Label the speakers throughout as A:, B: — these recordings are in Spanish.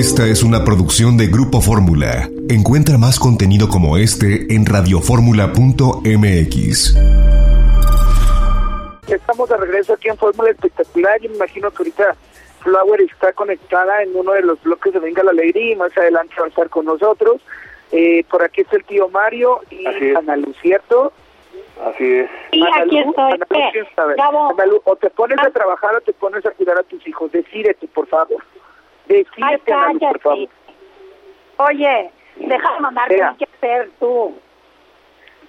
A: Esta es una producción de Grupo Fórmula. Encuentra más contenido como este en radioformula.mx.
B: Estamos de regreso aquí en Fórmula Espectacular. Yo me imagino que ahorita Flower está conectada en uno de los bloques de Venga la Alegría y más adelante va a estar con nosotros. Eh, por aquí está el tío Mario y Ana Luz, ¿cierto?
C: Así es.
D: Sí, aquí estoy.
B: o te pones a trabajar o te pones a cuidar a tus hijos. Decídete, por favor. Decídete, Ana Luz, por favor.
D: Oye, deja de mandar qué hacer tú.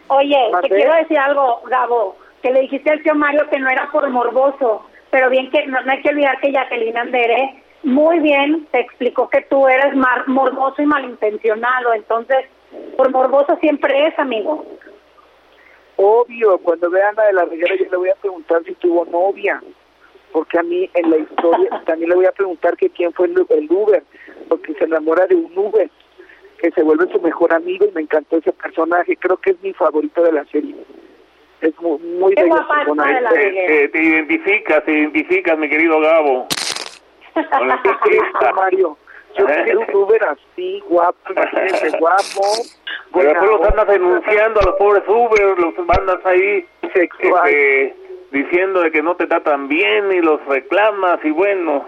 D: Oye, te quiero decir algo, Gabo, que le dijiste al tío Mario que no era por morboso, pero bien que no, hay que olvidar que Jacqueline Andere muy bien te explicó que tú eres morboso y malintencionado, entonces por morboso siempre es, amigo.
B: Obvio, cuando vea Ana de la Reguera yo le voy a preguntar si tuvo novia, porque a mí en la historia también le voy a preguntar que quién fue el, el Uber, porque se enamora de un Uber que se vuelve su mejor amigo y me encantó ese personaje, creo que es mi favorito de la serie. Es muy, muy bello.
C: Eh, te identificas, te identificas, mi querido Gabo.
B: Con Mario. Yo ¿Eh? quiero un Uber así, guapo, guapo.
C: Pero después los andas denunciando a los pobres Uber, los mandas ahí este, diciendo de que no te tratan bien y los reclamas y bueno.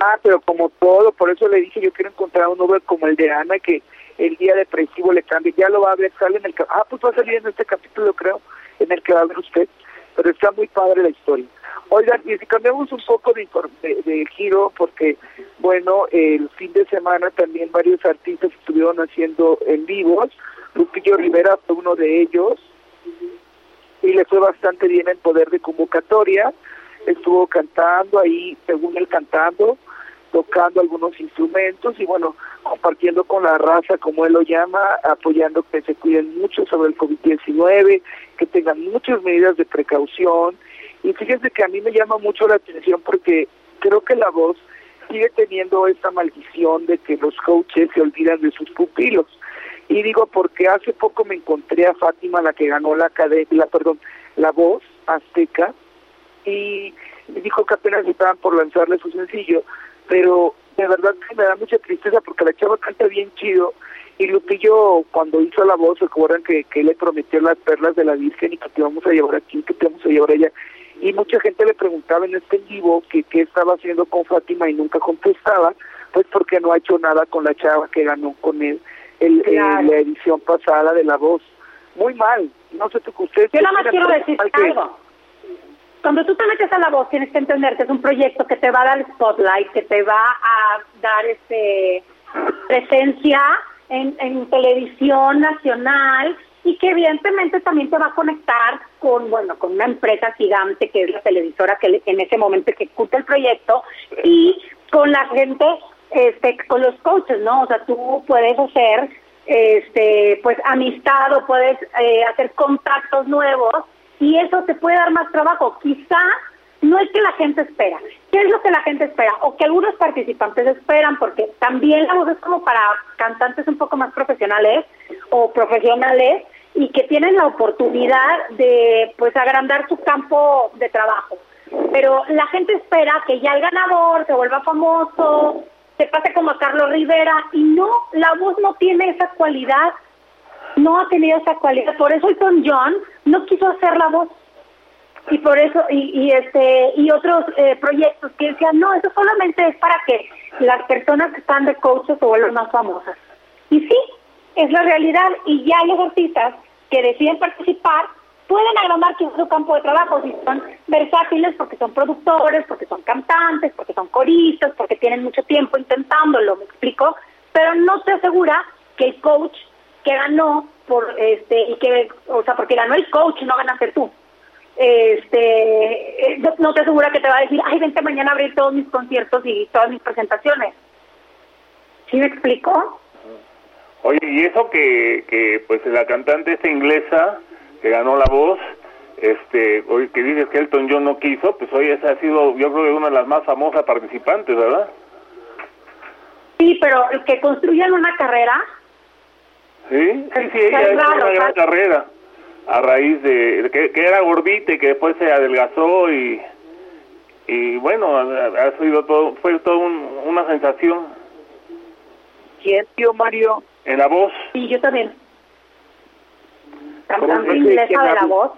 B: Ah, pero como todo, por eso le dije, yo quiero encontrar un Uber como el de Ana, que el día depresivo le cambie. Ya lo va a ver, sale en el... Ah, pues va a salir en este capítulo, creo, en el que va a ver usted. Pero está muy padre la historia. Oigan, y si cambiamos un poco de, de, giro, porque, bueno, el fin de semana también varios artistas estuvieron haciendo en vivos. Lupillo Rivera fue uno de ellos y le fue bastante bien en poder de convocatoria. Estuvo cantando ahí, según él cantando, tocando algunos instrumentos y bueno, compartiendo con la raza, como él lo llama, apoyando que se cuiden mucho sobre el COVID-19, que tengan muchas medidas de precaución y fíjense que a mí me llama mucho la atención porque creo que la voz sigue teniendo esta maldición de que los coaches se olvidan de sus pupilos. Y digo porque hace poco me encontré a Fátima, la que ganó la academia, perdón, la voz azteca, y me dijo que apenas estaban por lanzarle su sencillo, pero de verdad que me da mucha tristeza porque la chava canta bien chido y Lupillo cuando hizo la voz recuerdan que, que le prometió las perlas de la Virgen y que te vamos a llevar aquí, que te vamos a llevar allá y mucha gente le preguntaba en este vivo que qué estaba haciendo con Fátima y nunca contestaba, pues porque no ha hecho nada con la chava que ganó con él el, la edición pasada de La Voz. Muy mal, no sé tú usted...
D: Yo nada más quiero decir algo. Cuando tú te metes a La Voz tienes que entender que es un proyecto que te va a dar spotlight, que te va a dar este presencia en, en televisión nacional, y que evidentemente también te va a conectar con, bueno, con una empresa gigante que es la televisora que en ese momento ejecuta el proyecto y con la gente, este, con los coaches, ¿no? O sea, tú puedes hacer, este, pues amistad o puedes eh, hacer contactos nuevos y eso te puede dar más trabajo. Quizá no es que la gente espera. ¿Qué es lo que la gente espera? O que algunos participantes esperan, porque también la voz es como para cantantes un poco más profesionales o profesionales y que tienen la oportunidad de pues agrandar su campo de trabajo. Pero la gente espera que ya el ganador se vuelva famoso, se pase como a Carlos Rivera y no, la voz no tiene esa cualidad, no ha tenido esa cualidad. Por eso Elton John no quiso hacer la voz. Y por eso y, y este y otros eh, proyectos que decían no eso solamente es para que las personas que están de coaches se vuelvan más famosas y sí es la realidad. Y ya los artistas que deciden participar pueden agrandar su campo de trabajo si son versátiles porque son productores porque son cantantes porque son coristas porque tienen mucho tiempo intentándolo me explico pero no te asegura que el coach que ganó por este y que o sea porque ganó el coach no ganaste tú este eh, no te asegura que te va a decir, ay, vente mañana abrir todos mis conciertos y todas mis presentaciones. ¿Sí me explico?
C: Oye, y eso que, que pues la cantante esta inglesa que ganó la voz, este, hoy que dices que Elton John no quiso, pues hoy esa ha sido, yo creo que una de las más famosas participantes, ¿verdad?
D: Sí, pero el que construyan una carrera.
C: Sí, sí, sí, ella es una gran carrera a raíz de que, era gordita y que después se adelgazó y y bueno ha, sido todo fue todo una sensación
B: ¿Quién, tío Mario?
C: En la voz.
D: Sí, yo también.
B: ¿Cómo
D: Cantante inglesa de la voz.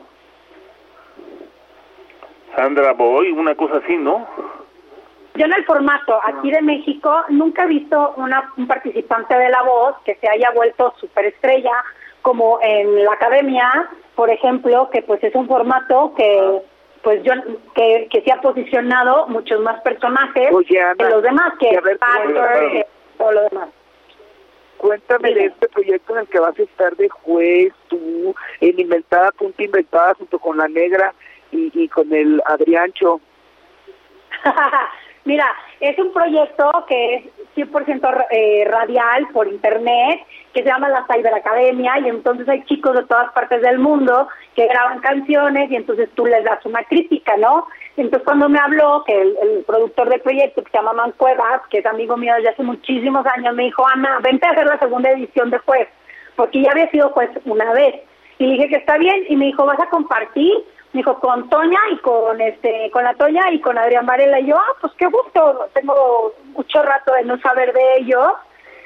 C: Sandra Boy, una cosa así, ¿no?
D: Yo en el formato aquí de México nunca he visto una, un participante de La Voz que se haya vuelto superestrella como en la academia, por ejemplo, que pues es un formato que pues yo que, que se ha posicionado muchos más personajes
B: Oye, Ana,
D: que los demás, que que todo lo demás.
B: Cuéntame de este proyecto en el que vas a estar de juez, tú, en Inventada, Punta Inventada, junto con la Negra y, y con el Adriancho.
D: Mira, es un proyecto que es 100% ra- eh, radial por internet, que se llama la Cyberacademia, y entonces hay chicos de todas partes del mundo que graban canciones y entonces tú les das una crítica, ¿no? Entonces cuando me habló, que el, productor del proyecto, que se llama Man Cuevas, que es amigo mío desde hace muchísimos años, me dijo, Ana, vente a hacer la segunda edición de juez, porque ya había sido juez una vez. Y dije que está bien, y me dijo, ¿vas a compartir? Dijo, con Toña y con este con la Toña y con Adrián Varela. Y yo, ah, pues qué gusto, tengo mucho rato de no saber de ellos,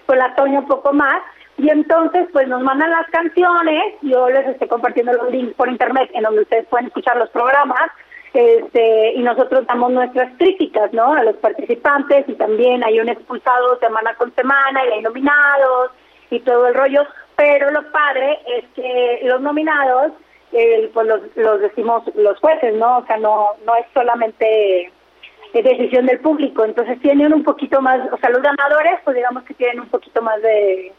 D: con la Toña un poco más. Y entonces, pues nos mandan las canciones, yo les estoy compartiendo los links por internet en donde ustedes pueden escuchar los programas, este, y nosotros damos nuestras críticas, ¿no? A los participantes, y también hay un expulsado semana con semana, y hay nominados, y todo el rollo. Pero lo padre es que los nominados, eh, pues los, los decimos los jueces, ¿no? O sea, no, no es solamente decisión del público, entonces tienen un poquito más, o sea, los ganadores, pues digamos que tienen un poquito más de,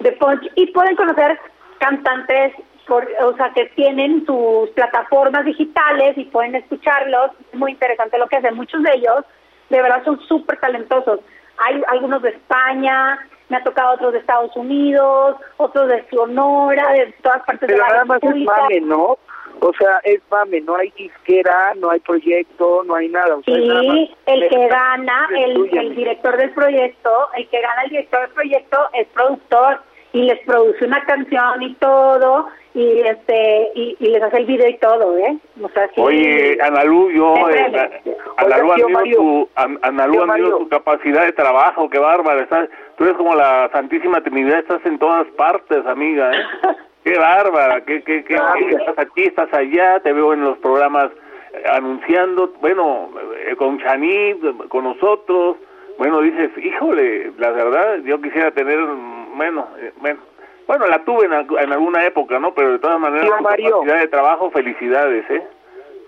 D: de punch y pueden conocer cantantes, por, o sea, que tienen sus plataformas digitales y pueden escucharlos, es muy interesante lo que hacen, muchos de ellos. De verdad son súper talentosos, hay algunos de España, me ha tocado otros de Estados Unidos, otros de Sonora, de todas partes
B: Pero
D: de la
B: nada más es mame, ¿no? O sea, es mame, no hay disquera, no hay proyecto, no hay nada. O sea, es nada más-
D: Sí, el que gana, el, director del proyecto, el que gana el director del proyecto es productor y les produce una canción y todo y este y, y les hace el video y todo, ¿eh? O sea, sí.
C: Oye, Analú, yo, eh. Analú, admiro tu, An- Analú, admiro tu capacidad de trabajo, qué bárbara, estás, tú eres como la Santísima Trinidad, estás en todas partes, amiga, ¿eh? Qué bárbara, qué, qué, qué, estás aquí, estás allá, te veo en los programas eh, anunciando, bueno, eh, con Chanit, eh, con nosotros, bueno, dices, híjole, la verdad, yo quisiera tener, bueno, eh, bueno, bueno, la tuve en, en alguna época, ¿no? Pero de todas maneras, tu capacidad de trabajo, felicidades, ¿eh?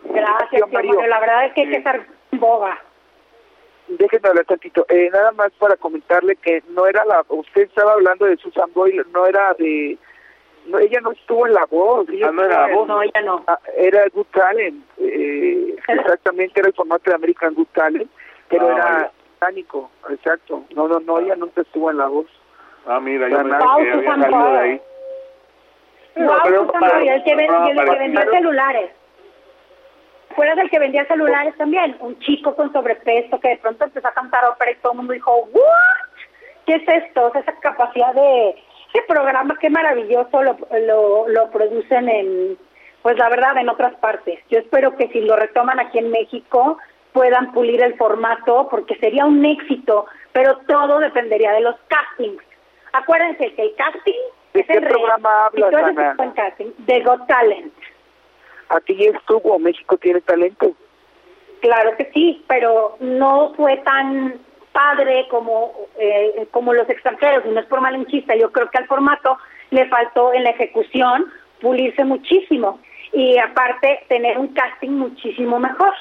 D: Gracias,
B: Tío Mario.
D: La verdad es que hay que estar en boga.
B: Déjenme hablar tantito. Eh, nada más para comentarle que no era la... Usted estaba hablando de Susan Boyle, no era de... No, ella no estuvo en La Voz. ella
C: Ah, ¿no era La Voz?
D: No, ya no.
B: Ah, era Good Talent. Eh, exactamente, era el formato de American Good Talent, pero
C: Ah,
B: era británico, exacto. No, no, no, ella nunca estuvo en La Voz.
C: Ah, mira, yo
B: Wow,
C: pensé que había salido de ahí.
D: Wow,
C: pero
D: Susan
C: para-
D: Boyle, el que,
C: para-
D: el que vendía celulares. Fuera del que vendía celulares también, un chico con sobrepeso que de pronto empezó a cantar ópera y todo el mundo dijo, ¿what? ¿Qué es esto? O sea, esa capacidad de... Ese programa, qué maravilloso lo, lo, lo producen en, pues la verdad, en otras partes. Yo espero que si lo retoman aquí en México puedan pulir el formato porque sería un éxito, pero todo dependería de los castings. Acuérdense que el casting
B: ¿De
D: es
B: qué
D: el
B: programa hablas, Ana?
D: casting, de Got Talent.
B: Aquí estuvo, México tiene talento.
D: Claro que sí, pero no fue tan padre como eh, como los extranjeros, y no es por malinchista, yo creo que al formato le faltó en la ejecución pulirse muchísimo y aparte tener un casting muchísimo mejor.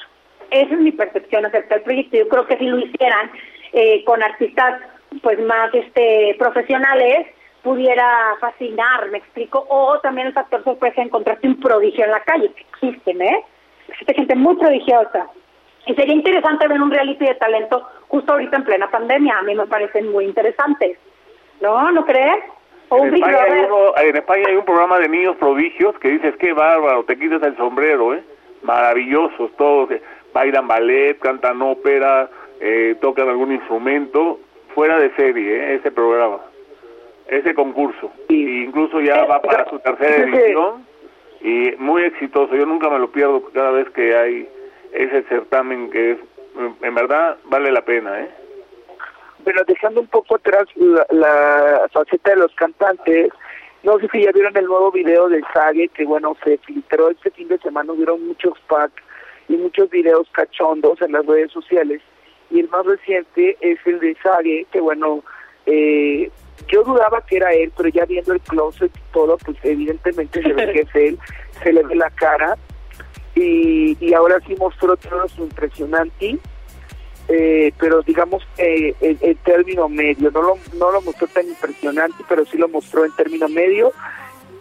D: Esa es mi percepción acerca del proyecto. Yo creo que si lo hicieran eh, con artistas pues más este profesionales pudiera fascinar, me explico, o también el factor sorpresa de encontrarte un prodigio en la calle, que existen, ¿eh? Existe gente muy prodigiosa. Y sería interesante ver un reality de talento justo ahorita en plena pandemia. A mí me parecen muy interesantes. ¿No? ¿No crees? O un
C: En
D: Big
C: España, hay uno- en España hay un programa de niños prodigios que dices, qué bárbaro, te quitas el sombrero, ¿eh? Maravillosos todos, eh, bailan ballet, cantan ópera, eh, tocan algún instrumento, fuera de serie, ¿eh? ese programa, ese concurso. Y incluso ya va para su tercera edición y muy exitoso, yo nunca me lo pierdo cada vez que hay ese certamen que es, en verdad, vale la pena, ¿eh?
B: pero dejando un poco atrás la, faceta de los cantantes, no sé si ya vieron el nuevo video de Sage, que bueno, se filtró este fin de semana, hubieron muchos packs y muchos videos cachondos en las redes sociales, y el más reciente es el de Sage, que bueno, eh, yo dudaba que era él, pero ya viendo el closet y todo, pues evidentemente se ve que es él, se le ve la cara, y, y ahora sí mostró todo su impresionante eh, pero digamos en, término medio, no lo, no lo mostró tan impresionante, pero sí lo mostró en término medio.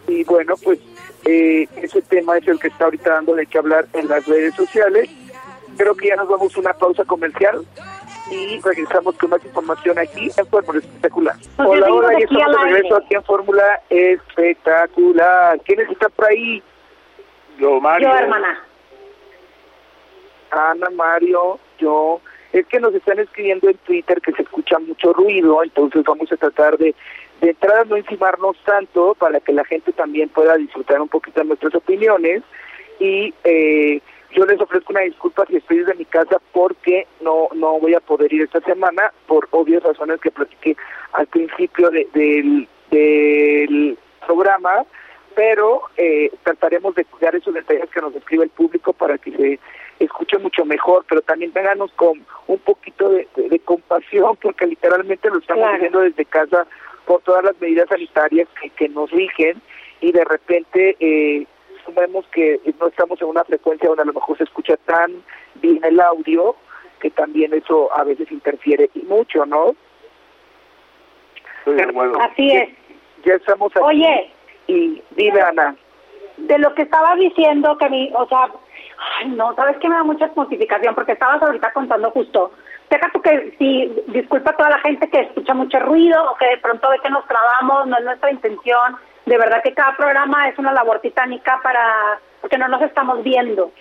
B: Y bueno, pues eh, ese tema es el que está ahorita dándole que hablar en las redes sociales. Creo que ya nos vamos a una pausa comercial y regresamos con más información aquí en Fórmula Espectacular. hola, hola, y estamos de regreso aquí en Fórmula Espectacular. ¿Quiénes están por ahí?
C: Yo, Mario.
D: Yo, hermana.
B: Ana, Mario, yo es que nos están escribiendo en Twitter que se escucha mucho ruido, entonces vamos a tratar de, de entrada no encimarnos tanto para que la gente también pueda disfrutar un poquito de nuestras opiniones y eh, yo les ofrezco una disculpa si estoy desde mi casa porque no no voy a poder ir esta semana por obvias razones que platiqué al principio del, del programa pero eh, trataremos de cuidar esos detalles que nos escribe el público para que se escuche mucho mejor, pero también tenganos con un poquito de, compasión porque literalmente lo estamos haciendo desde casa por todas las medidas sanitarias que, que nos rigen y de repente eh, vemos que no estamos en una frecuencia donde a lo mejor se escucha tan bien el audio que también eso a veces interfiere y mucho, ¿no?
D: Así es.
B: Ya estamos aquí.
D: Oye,
B: y dime, Ana.
D: De lo que estaba diciendo, que mi, o sea, ay, no, sabes que me da mucha notificación porque estabas ahorita contando justo. Deja tú que, sí, disculpa a toda la gente que escucha mucho ruido o que de pronto ve que nos trabamos, no es nuestra intención. De verdad que cada programa es una labor titánica para, porque no nos estamos viendo.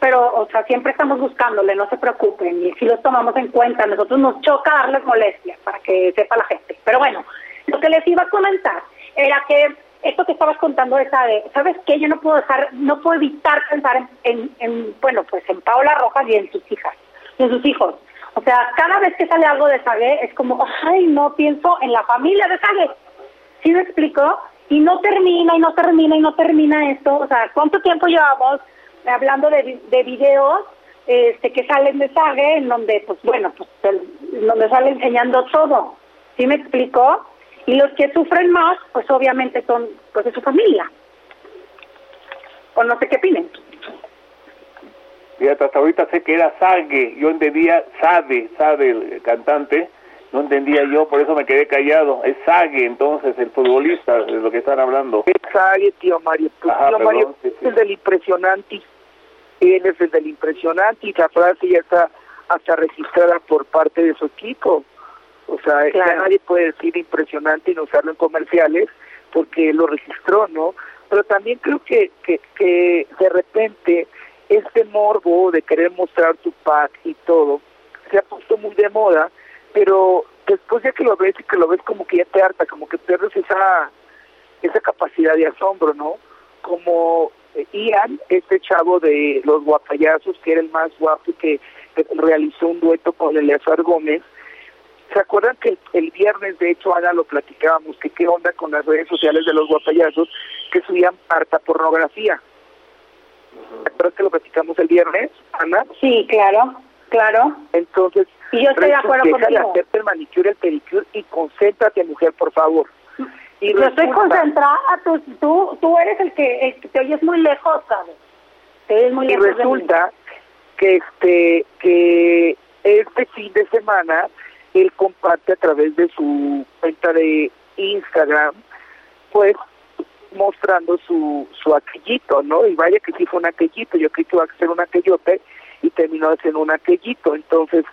D: Pero, o sea, siempre estamos buscándole, no se preocupen, y si los tomamos en cuenta. Nosotros nos choca darles molestia para que sepa la gente. Pero bueno, lo que les iba a comentar era que esto que estabas contando de Sade, ¿sabes qué? Yo no puedo dejar, no puedo evitar pensar en, en, bueno, pues en Paola Rojas y en sus hijas, en sus hijos. O sea, cada vez que sale algo de Sade es como, ay, no pienso en la familia de Sade. ¿Sí me explico? Y no termina, y no termina, y no termina esto. O sea, ¿cuánto tiempo llevamos hablando de, de videos este, que salen de Sage en donde, pues bueno, pues donde sale enseñando todo? ¿Sí me explico? Y los que sufren más, pues obviamente son pues de su familia. O no sé qué opinen.
C: Fíjate, hasta ahorita sé que era Sage, yo entendía Sade, Sade el cantante, no entendía yo, por eso me quedé callado. Es Sage, entonces, el futbolista, de lo que están hablando.
B: Es Sage, tío Mario. Pues, tío Mario es el del impresionante. Él es el del impresionante y la frase ya está hasta registrada por parte de su equipo. O sea, ya nadie puede decir impresionante y no usarlo en comerciales porque lo registró, ¿no? Pero también creo que, que, que de repente este morbo de querer mostrar tu pack y todo se ha puesto muy de moda, pero después ya que lo ves y que lo ves como que ya te harta, como que pierdes esa, esa capacidad de asombro, ¿no? Como Ian, este chavo de los guapayazos, que era el más guapo y que realizó un dueto con Eleazar Gómez, ¿Se acuerdan que el viernes, de hecho, Ana, lo platicábamos, que qué onda con las redes sociales de los guapayazos que subían harta pornografía? ¿Se acuerdan que lo platicamos el viernes, Ana?
D: Sí, claro, claro.
B: Entonces,
D: y yo estoy de acuerdo
B: hacerte el manicure, el pedicure y concéntrate, mujer, por favor.
D: Y yo estoy concentrada, tú, tú, tú eres el que, el que te oyes muy lejos, ¿sabes? Te oyes muy lejos
B: y resulta que este que este fin de semana él comparte a través de su cuenta de Instagram, pues mostrando su, su aquellito, ¿no? Y vaya que sí fue un aquellito, yo creí que iba a ser un aquellote y terminó siendo un aquellito. Entonces,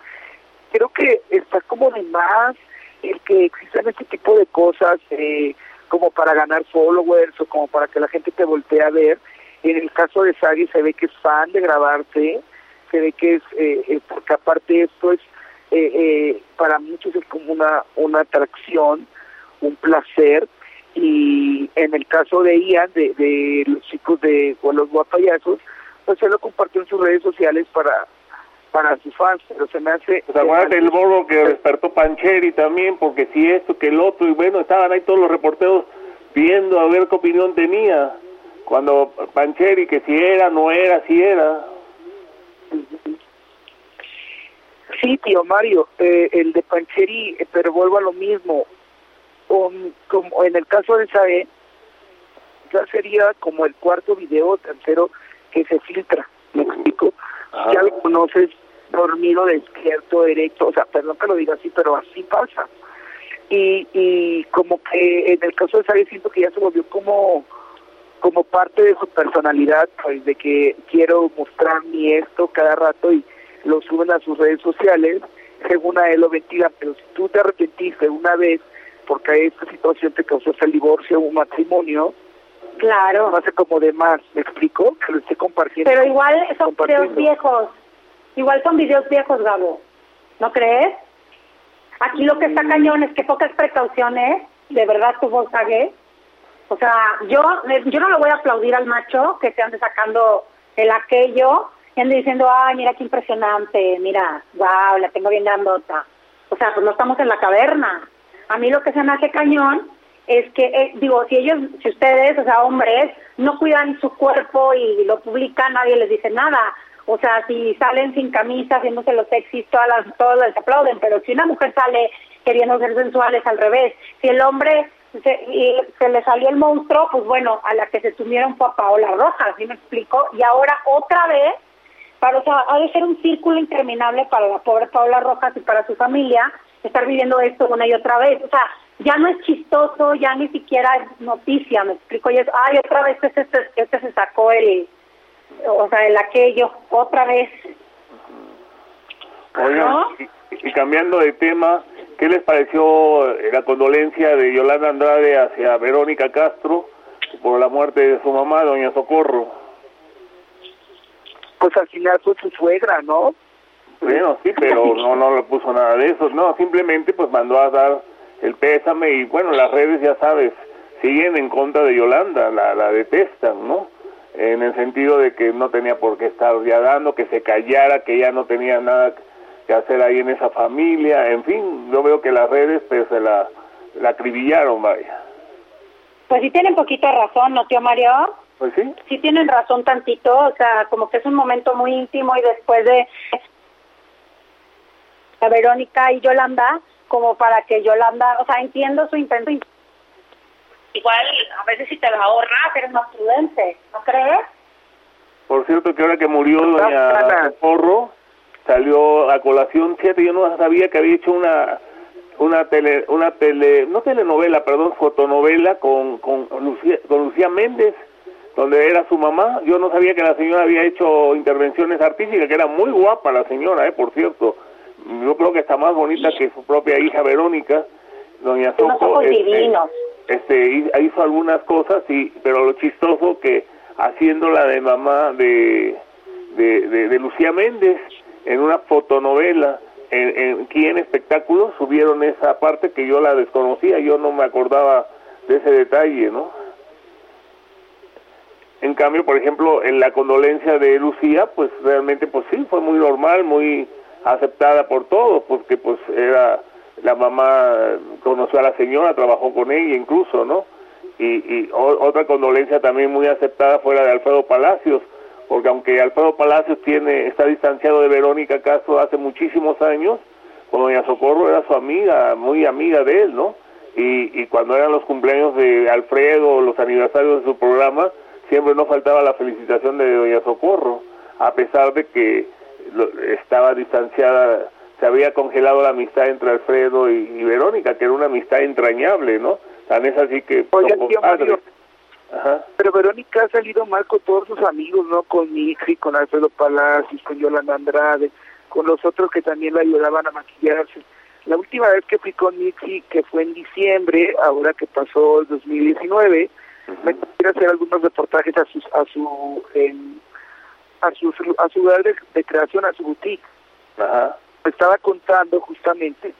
B: creo que está como de más el que existan este tipo de cosas eh, como para ganar followers o como para que la gente te voltee a ver. En el caso de Sagi se ve que es fan de grabarse, se ve que es, eh, eh porque aparte esto es eh, eh, para muchos es como una, una atracción, un placer, y en el caso de Ian, de, de los chicos de los guapayazos, pues se lo compartió en sus redes sociales para para sus fans, pero se me hace...
C: Pues acuérdate el borro que despertó Pancheri también, porque si esto, que el otro, y bueno, estaban ahí todos los reporteros viendo a ver qué opinión tenía, cuando Pancheri, que si era, no era, si era.
B: Sí, tío Mario, eh, el de Pancheri, eh, pero vuelvo a lo mismo, como en el caso de Sae, ya sería como el cuarto video tercero que se filtra, ¿me explico? Ya lo conoces dormido, despierto, derecho, o sea, perdón que lo diga así, pero así pasa. Y, y como que en el caso de Sabe siento que ya se volvió como como parte de su personalidad, pues de que quiero mostrar mi esto cada rato y lo suben a sus redes sociales, según a él lo ventilan, pero si tú te arrepentiste una vez porque esta situación te causó el divorcio o un matrimonio,
D: claro,
B: no hace como de más, ¿me explico? Que lo esté compartiendo.
D: Pero igual son videos viejos, igual son videos viejos, Gabo, ¿no crees? Aquí lo que está mm. cañón es que pocas precauciones, de verdad tu Volkswagen, o sea, yo yo no le voy a aplaudir al macho que se ande sacando el aquello y ande diciendo, ay, mira qué impresionante, mira, wow, la tengo bien grandota. O sea, pues no estamos en la caverna. A mí lo que se me hace cañón es que, eh, digo, si ellos, si ustedes, o sea, hombres, no cuidan su cuerpo y lo publican, nadie les dice nada. O sea, si salen sin camisa, haciéndose los sexys, todas las, todos les aplauden, pero si una mujer sale queriendo ser sensuales, al revés. Si el hombre se, se le salió el monstruo, pues bueno, a la que se tuvieron fue a Paola Rojas, ¿sí me explico? Y ahora otra vez, para, o sea, ha de ser un círculo interminable para la pobre Paola Rojas y para su familia, estar viviendo esto una y otra vez. O sea, ya no es chistoso, ya ni siquiera es noticia, me explico. Y es, ay, otra vez este, este, este se sacó el, o sea, el aquello, otra vez.
C: Oigan, y, cambiando de tema, ¿qué les pareció la condolencia de Yolanda Andrade hacia Verónica Castro por la muerte de su mamá, doña Socorro?
B: Pues al final fue su suegra, ¿no?
C: Bueno, sí, pero no, no le puso nada de eso, no, simplemente pues mandó a dar el pésame y bueno, las redes ya sabes, siguen en contra de Yolanda, la, la detestan, ¿no? En el sentido de que no tenía por qué estar ya dando, que se callara, que ya no tenía nada que hacer ahí en esa familia, en fin, yo veo que las redes pues se la, la acribillaron, vaya.
D: Pues sí tienen poquito razón, ¿no, tío Mario?
C: Pues sí.
D: Sí tienen razón tantito, o sea, como que es un momento muy íntimo y después de a Verónica y Yolanda como para que Yolanda, o sea, entiendo su intento. Igual, a veces si te lo ahorras, eres más prudente, ¿no crees?
C: Por cierto, que ahora que murió doña Porro, salió a colación, fíjate, yo no sabía que había hecho una una tele, una tele, no telenovela, perdón, fotonovela con, con Lucía, con Lucía Méndez, donde era su mamá. Yo no sabía que la señora había hecho intervenciones artísticas, que era muy guapa la señora, eh, por cierto yo creo que está más bonita que su propia hija Verónica, doña Soco.
D: Este,
C: este, hizo algunas cosas, y, pero lo chistoso que haciéndola de mamá de, de, Lucía Méndez en una fotonovela, en, en, aquí en espectáculos subieron esa parte que yo la desconocía, yo no me acordaba de ese detalle, ¿no? En cambio, por ejemplo, en la condolencia de Lucía, pues realmente, pues sí, fue muy normal, muy aceptada por todos, porque pues era la mamá conoció a la señora, trabajó con ella incluso, ¿no? Y, y otra condolencia también muy aceptada fue la de Alfredo Palacios, porque aunque Alfredo Palacios tiene está distanciado de Verónica Castro hace muchísimos años, con doña Socorro era su amiga, muy amiga de él, ¿no? Y, y cuando eran los cumpleaños de Alfredo, los aniversarios de su programa, siempre no faltaba la felicitación de doña Socorro, a pesar de que estaba distanciada, se había congelado la amistad entre Alfredo y, Verónica, que era una amistad entrañable, ¿no? Tan es así que
B: Pero Verónica ha salido mal con todos sus amigos, ¿no? Con Nixi, con Alfredo Palacios, con Yolanda Andrade, con los otros que también la ayudaban a maquillarse. La última vez que fui con Nixi, que fue en diciembre, ahora que pasó el 2019, me quiero hacer algunos reportajes a su, a su a su, a su lugar de, creación, a su boutique. Ajá. Estaba contando justamente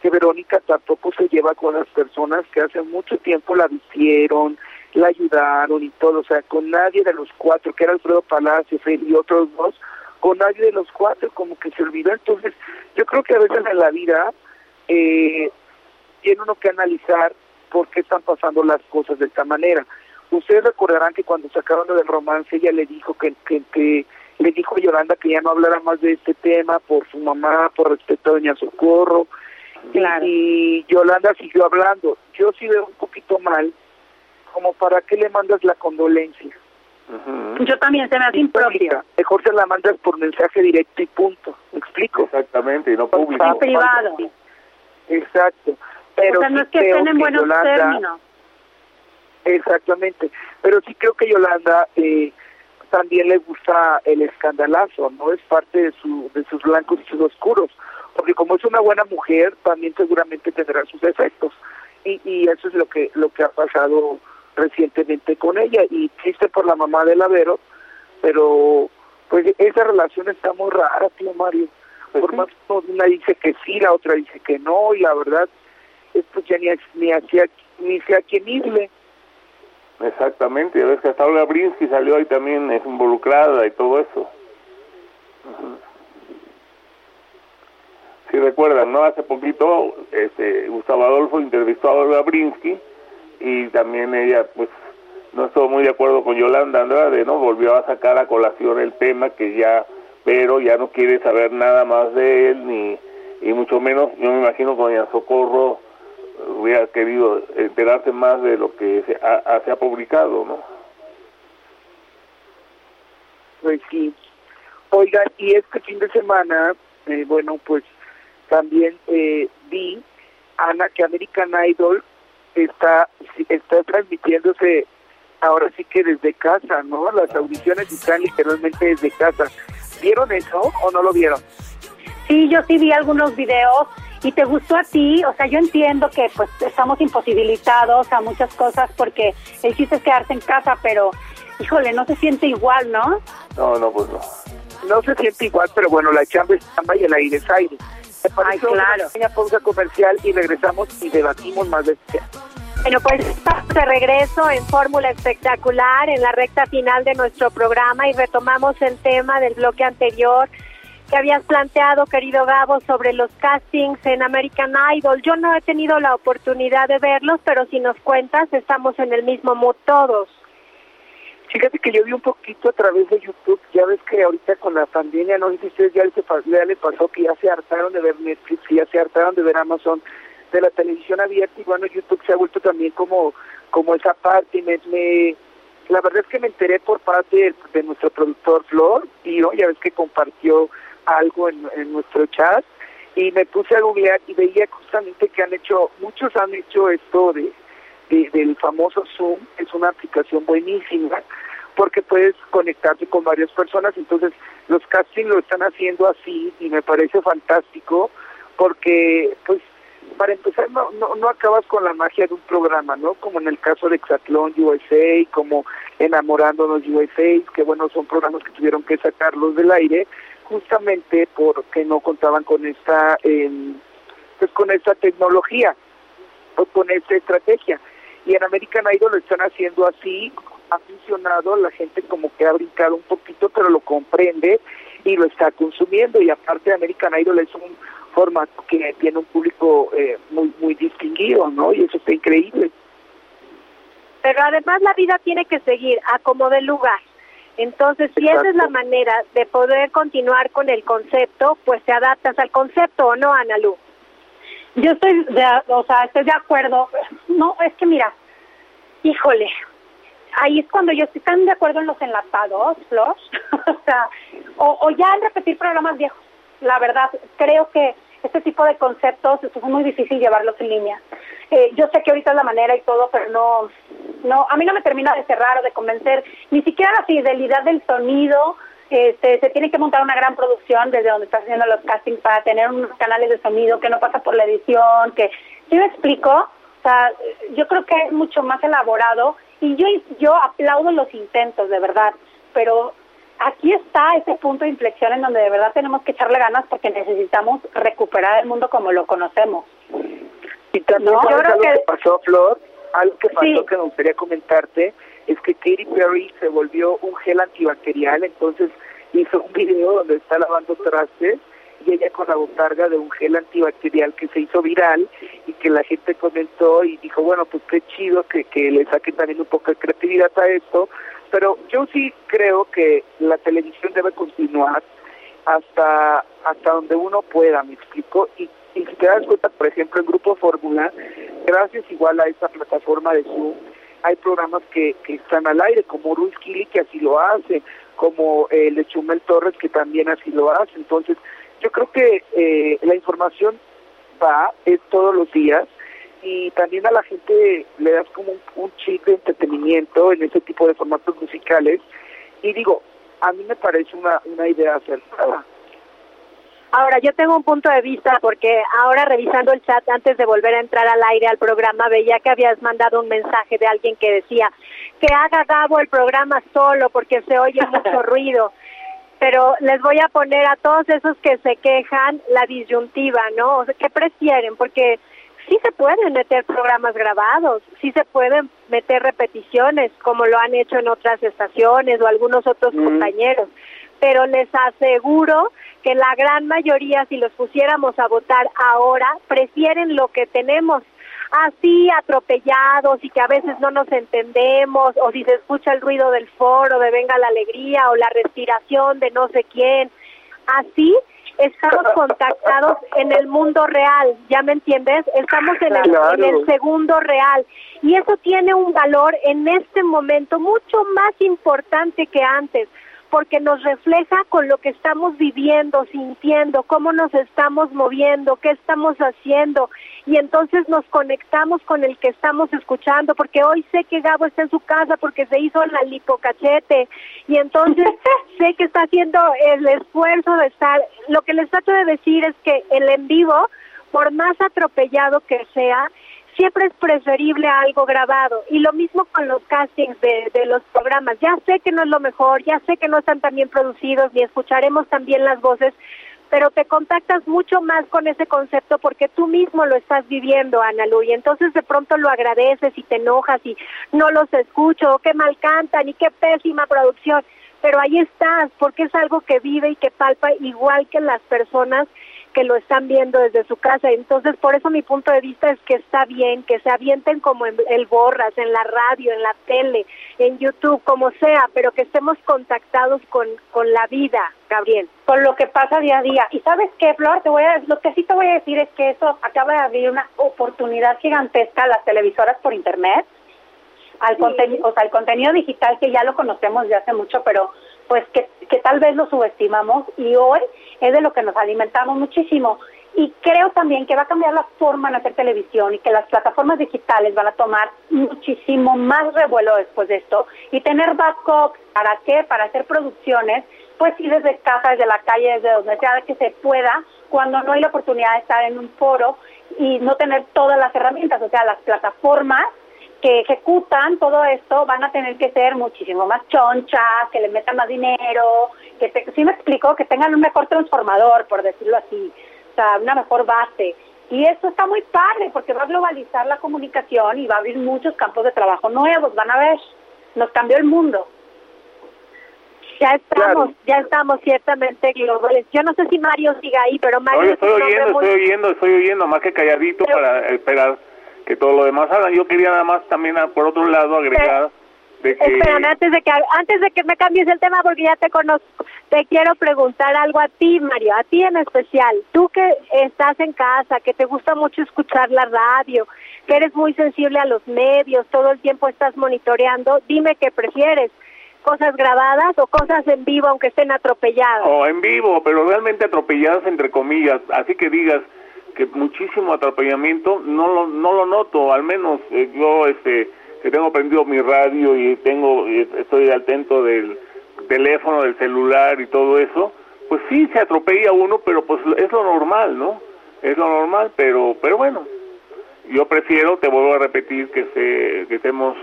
B: que Verónica tampoco se lleva con las personas que hace mucho tiempo la vistieron, la ayudaron y todo, o sea, con nadie de los cuatro, que era Alfredo Palacio y otros dos, con nadie de los cuatro, como que se olvidó. Entonces, yo creo que a veces en la vida eh, tiene uno que analizar por qué están pasando las cosas de esta manera. Ustedes recordarán que cuando sacaron lo del romance, ella le dijo que, que, que le dijo a Yolanda que ya no hablara más de este tema por su mamá, por respeto a Doña Socorro. Y Yolanda siguió hablando. Yo sí veo un poquito mal, como para qué le mandas la condolencia.
D: Yo también se me hace impropio.
B: Mejor se la mandas por mensaje directo y punto. ¿Me explico?
C: Exactamente, y no público.
D: En privado.
B: Exacto. Pero
D: o sea, no es que estén en buenos
B: Yolanda,
D: términos.
B: Exactamente. Pero sí creo que Yolanda eh, también le gusta el escandalazo, ¿no? Es parte de, su, de sus blancos y sus oscuros. Porque como es una buena mujer, también seguramente tendrá sus defectos. Y, y eso es lo que, lo que ha pasado recientemente con ella. Y triste por la mamá de Lavero, pero pues esa relación está muy rara, tío Mario. Por más que una dice que sí, la otra dice que no, y la verdad, esto ya ni, ni hacía ni se irle.
C: Exactamente, ves que hasta Olga Brinsky salió ahí también es involucrada y todo eso. Si recuerdan, ¿no? Hace poquito este, Gustavo Adolfo entrevistó a Olga Brinsky y también ella, pues, no estuvo muy de acuerdo con Yolanda Andrade, ¿no? Volvió a sacar a colación el tema que ya, pero ya no quiere saber nada más de él, ni y mucho menos, yo me imagino con Doña Socorro hubiera querido enterarse más de lo que se ha, se ha publicado, ¿no?
B: Pues sí. Oigan, y este fin de semana, eh, bueno, pues también eh, vi, Ana, que American Idol está, está transmitiéndose ahora sí que desde casa, ¿no? Las audiciones están literalmente desde casa. ¿Vieron eso o no lo vieron?
D: Sí, yo sí vi algunos videos y te gustó a ti, o sea, yo entiendo que pues estamos imposibilitados a muchas cosas porque el chiste es quedarse en casa, pero híjole, no se siente igual, ¿no?
C: No, no, pues no.
B: No se siente igual, pero bueno, la chamba es chamba y el aire es aire.
D: Ay, claro.
B: Una pausa comercial y regresamos y debatimos más de este
E: bueno, pues estamos de regreso en Fórmula Espectacular, en la recta final de nuestro programa y retomamos el tema del bloque anterior que habías planteado, querido Gabo, sobre los castings en American Idol. Yo no he tenido la oportunidad de verlos, pero si nos cuentas, estamos en el mismo mood todos.
B: Fíjate que yo vi un poquito a través de YouTube, ya ves que ahorita con la pandemia, no sé si ustedes ya les, pasó que ya se hartaron de ver Netflix, ya se hartaron de ver Amazon, de la televisión abierta y bueno, YouTube se ha vuelto también como, como esa parte y me, me la verdad es que me enteré por parte de, nuestro productor Flor y ¿no? ya ves que compartió algo en, nuestro chat y me puse a googlear y veía justamente que han hecho, muchos han hecho esto de, del famoso Zoom, es una aplicación buenísima porque puedes conectarte con varias personas, entonces los castings lo están haciendo así y me parece fantástico porque pues para empezar no, no, no acabas con la magia de un programa, ¿no? Como en el caso de Exatlón USA, como Enamorándonos USA, que bueno, son programas que tuvieron que sacarlos del aire justamente porque no contaban con esta eh, pues con esta tecnología o con esta estrategia. Y en American Idol lo están haciendo así ha funcionado la gente como que ha brincado un poquito pero lo comprende y lo está consumiendo. Y aparte American Idol es un formato que tiene un público eh, muy muy distinguido no y eso está increíble.
E: Pero además la vida tiene que seguir a como de lugar entonces, si esa es la manera de poder continuar con el concepto, pues te adaptas al concepto, ¿o no, Analu?
D: Yo estoy, de, o sea, estoy de acuerdo. No, es que mira, híjole, ahí es cuando yo estoy tan de acuerdo en los enlatados, Flor, o sea, o, o ya en repetir programas viejos. La verdad, creo que este tipo de conceptos es muy difícil llevarlos en línea. Eh, yo sé que ahorita es la manera y todo, pero no, no, a mí no me termina de cerrar o de convencer, ni siquiera la fidelidad del sonido. Este, se tiene que montar una gran producción desde donde estás haciendo los castings para tener unos canales de sonido que no pasa por la edición, que, ¿sí me explico? O sea, yo creo que es mucho más elaborado y yo, yo aplaudo los intentos, de verdad, pero aquí está ese punto de inflexión en donde de verdad tenemos que echarle ganas porque necesitamos recuperar el mundo como lo conocemos.
B: Y también ¿No? algo que... pasó, Flor, algo que pasó que me gustaría comentarte, es que Katy Perry se volvió un gel antibacterial, entonces hizo un video donde está lavando trastes y ella con la botarga de un gel antibacterial que se hizo viral y que la gente comentó y dijo, bueno, pues qué chido que, que le saquen también un poco de creatividad a esto, pero yo sí creo que la televisión debe continuar hasta hasta donde uno pueda, me explico, y, y si te das cuenta, por ejemplo, en Grupo Fórmula, gracias igual a esta plataforma de Zoom, hay programas que, que están al aire, como Ruiz Kili, que así lo hace, como eh, Lechumel Torres, que también así lo hace. Entonces, yo creo que eh, la información va, es todos los días, y también a la gente le das como un, un chip de entretenimiento en ese tipo de formatos musicales. Y digo, a mí me parece una, una idea acertada.
E: Ahora, yo tengo un punto de vista porque ahora revisando el chat antes de volver a entrar al aire al programa, veía que habías mandado un mensaje de alguien que decía que haga Gabo el programa solo porque se oye mucho ruido. Pero les voy a poner a todos esos que se quejan la disyuntiva, ¿no? O sea, ¿qué prefieren? Porque sí se pueden meter programas grabados, sí se pueden meter repeticiones, como lo han hecho en otras estaciones o algunos otros
B: Mm.
E: compañeros. Pero les aseguro que la gran mayoría, si los pusiéramos a votar ahora, prefieren lo que tenemos así atropellados y que a veces no nos entendemos o si se escucha el ruido del foro de venga la alegría o la respiración de no sé quién. Así estamos contactados en el mundo real, ¿ya me entiendes? Estamos en el,
B: Claro.
E: en el segundo real y eso tiene un valor en este momento mucho más importante que antes porque nos refleja con lo que estamos viviendo, sintiendo, cómo nos estamos moviendo, qué estamos haciendo y entonces nos conectamos con el que estamos escuchando porque hoy sé que Gabo está en su casa porque se hizo la lipocachete y entonces sé que está haciendo el esfuerzo de estar. Lo que les trato de decir es que el en vivo, por más atropellado que sea, siempre es preferible algo grabado. Y lo mismo con los castings de, de los programas. Ya sé que no es lo mejor, ya sé que no están tan bien producidos, ni escucharemos tan bien las voces, pero te contactas mucho más con ese concepto porque tú mismo lo estás viviendo, Ana Lu, y entonces de pronto lo agradeces y te enojas y no los escucho, o qué mal cantan y qué pésima producción, pero ahí estás porque es algo que vive y que palpa igual que las personas que lo están viendo desde su casa. Entonces, por eso mi punto de vista es que está bien que se avienten como en el Borras, en la radio, en la tele, en YouTube, como sea, pero que estemos contactados con, con la vida, Gabriel.
D: con lo que pasa día a día. Y sabes qué, Flor, te voy a, lo que sí te voy a decir es que eso acaba de abrir una oportunidad gigantesca a las televisoras por internet, al contenido, o sea, el contenido digital que ya lo conocemos de hace mucho, pero pues que, que tal vez lo subestimamos y hoy es de lo que nos alimentamos muchísimo. Y creo también que va a cambiar la forma de hacer televisión y que las plataformas digitales van a tomar muchísimo más revuelo después de esto y tener backups, ¿para qué? Para hacer producciones, pues sí desde casa, desde la calle, desde donde sea que se pueda, cuando no hay la oportunidad de estar en un foro y no tener todas las herramientas, o sea, las plataformas que ejecutan todo esto van a tener que ser muchísimo más chonchas, que le metan más dinero, que te, sí me explico, que tengan un mejor transformador, por decirlo así, o sea, una mejor base. Y esto está muy padre porque va a globalizar la comunicación y va a abrir muchos campos de trabajo nuevos, van a ver, nos cambió el mundo.
E: Ya estamos,
B: Claro.
E: ya estamos ciertamente globales. Yo no sé si Mario siga ahí, pero Mario
C: estoy oyendo,
E: muy-
C: estoy oyendo, estoy oyendo, más que calladito
E: Pero-
C: para esperar que todo lo demás hagan. Yo quería nada más también, ah, por otro lado, agregar de que...
E: Espérame, antes de que antes de que me cambies el tema porque ya te conozco, te quiero preguntar algo a ti, Mario, a ti en especial. Tú que estás en casa, que te gusta mucho escuchar la radio, que eres muy sensible a los medios, todo el tiempo estás monitoreando, dime qué prefieres, cosas grabadas o cosas en vivo aunque estén atropelladas.
C: O en vivo, pero realmente atropelladas entre comillas, así que digas que muchísimo atropellamiento no lo, no lo noto, al menos eh, yo este que tengo prendido mi radio y tengo estoy atento del teléfono, del celular y todo eso, pues sí se atropella uno, pero pues es lo normal, ¿no? Es lo normal, pero pero bueno, yo prefiero, te vuelvo a repetir, que se, que estemos,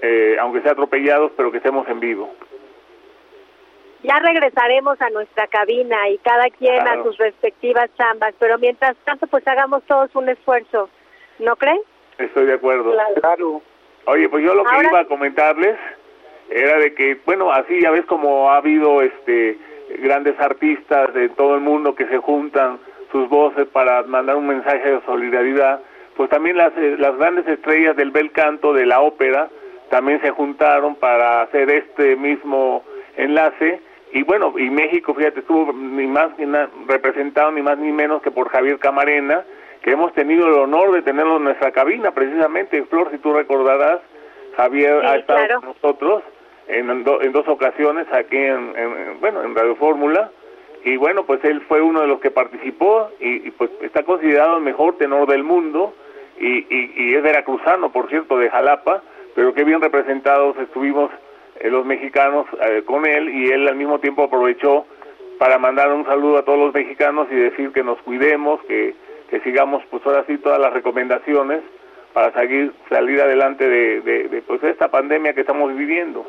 C: eh, aunque sea atropellados, pero que estemos en vivo.
E: Ya regresaremos a nuestra cabina y cada quien
C: Claro.
E: a sus respectivas chambas, pero mientras tanto pues hagamos todos un esfuerzo, ¿no creen?
C: Estoy de acuerdo.
B: Claro.
C: Oye, pues yo lo que
E: Ahora-
C: iba a comentarles era de que, bueno, así ya ves como ha habido este grandes artistas de todo el mundo que se juntan sus voces para mandar un mensaje de solidaridad, pues también las, eh, las grandes estrellas del bel canto, de la ópera, también se juntaron para hacer este mismo enlace y bueno, y México, fíjate, estuvo ni más ni representado ni más ni menos que por Javier Camarena, que hemos tenido el honor de tenerlo en nuestra cabina, precisamente, Flor, si tú recordarás, Javier ha estado con nosotros en, en, dos ocasiones aquí en, bueno, en Radio Fórmula, y bueno, pues él fue uno de los que participó y, pues está considerado el mejor tenor del mundo y, y, y es veracruzano, por cierto, de Jalapa, pero qué bien representados estuvimos eh, los mexicanos eh, con él y él al mismo tiempo aprovechó para mandar un saludo a todos los mexicanos y decir que nos cuidemos, que, que sigamos pues ahora sí todas las recomendaciones para seguir salir adelante de, de, pues esta pandemia que estamos viviendo.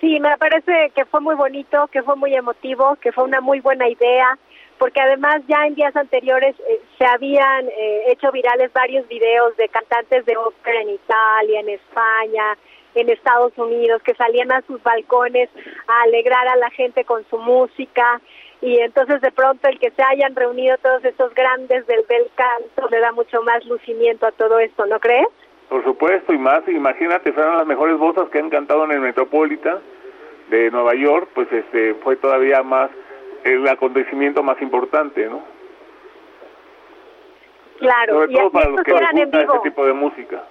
E: Sí, me parece que fue muy bonito, que fue muy emotivo, que fue una muy buena idea, porque además ya en días anteriores eh, se habían hecho virales varios videos de cantantes de ópera en Italia, en España, en Estados Unidos, que salían a sus balcones a alegrar a la gente con su música y entonces de pronto el que se hayan reunido todos estos grandes del bel canto le da mucho más lucimiento a todo esto, ¿no crees?
C: Por supuesto, y más, imagínate, fueron las mejores voces que han cantado en el Metropolitan de Nueva York, pues este fue todavía más el acontecimiento más importante, ¿no?
E: Claro,
C: Sobre todo para los que les gusta este tipo de música.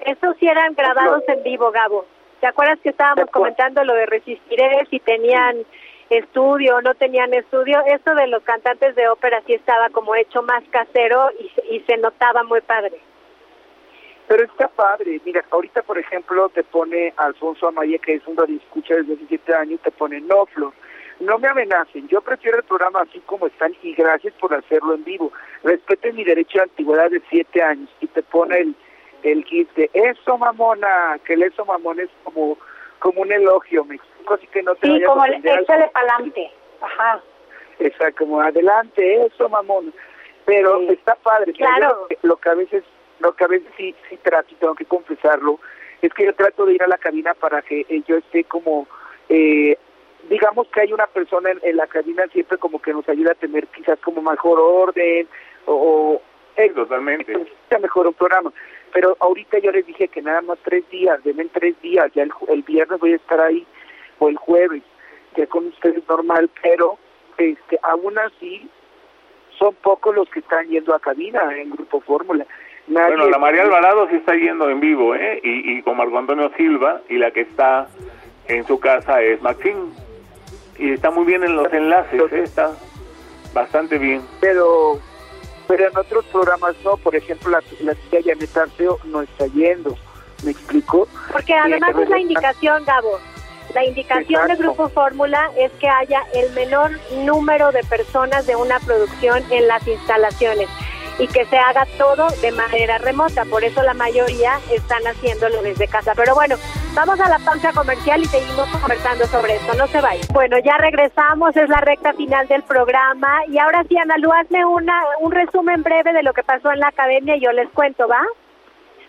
E: Estos sí eran grabados en vivo, Gabo. ¿Te acuerdas que estábamos comentando lo de Resistiré, si tenían estudio o no tenían estudio? Esto de los cantantes de ópera sí estaba como hecho más casero y, y se notaba muy padre.
B: Pero está padre. Mira, ahorita, por ejemplo, te pone Alfonso Amaya, que es un escucha desde 17 años, te pone no, Flor. No me amenacen, yo prefiero el programa así como están y gracias por hacerlo en vivo. Respeten mi derecho de antigüedad de 7 años y te pone el el kit de eso mamona, que el eso mamón es como como un elogio, me explico, así que no te
D: Sí, como el échale pa'lante, ajá.
B: Exacto, como adelante, eso mamón. Pero está padre,
E: claro.
B: Lo, que a veces, lo que a veces sí, sí trato, y tengo que confesarlo, es que yo trato de ir a la cabina para que eh, yo esté como, eh, digamos que hay una persona en, la cabina siempre como que nos ayuda a tener quizás como mejor orden o...
C: o totalmente.
B: mejor un programa pero ahorita yo les dije que nada más tres días, denme tres días, ya el, viernes voy a estar ahí, o el jueves, ya con ustedes normal, pero este aún así son pocos los que están yendo a cabina en Grupo Fórmula.
C: bueno, la María Alvarado sí está yendo en vivo, ¿eh? Y, y con Marco Antonio Silva, y la que está en su casa es Maxine. Y está muy bien en los enlaces, ¿eh? está bastante bien.
B: Pero pero en otros programas no, por ejemplo, la, la tía Janet Arceo no está yendo, ¿me explico?
E: Porque además es la indicación, Gabo, la indicación del Grupo Fórmula es que haya el menor número de personas de una producción en las instalaciones y que se haga todo de manera remota. Por eso la mayoría están haciéndolo desde casa. Pero bueno, vamos a la pausa comercial y seguimos conversando sobre esto. No se vayan. Bueno, ya regresamos, es la recta final del programa. Y ahora sí, Ana Lu, hazme una, un resumen breve de lo que pasó en la academia y yo les cuento, ¿va?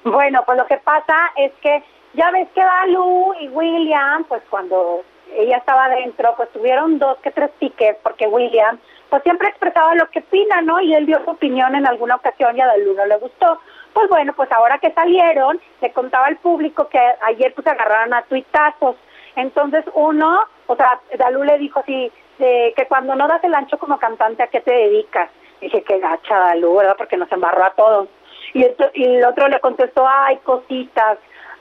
D: Bueno, pues lo que pasa es que ya ves que Lu y William, pues cuando ella estaba adentro, pues tuvieron dos que tres piques porque William siempre expresaba lo que opina, ¿no? Y él dio su opinión en alguna ocasión y a Dalu no le gustó. Pues bueno, pues ahora que salieron, le contaba al público que ayer pues agarraron a tuitazos. Entonces uno, o sea, Dalu le dijo así, de que cuando no das el ancho como cantante, ¿a qué te dedicas? Dije, qué gacha Dalu, ¿verdad? Porque nos embarró a todos. Y el, y el otro le contestó, ay, cositas,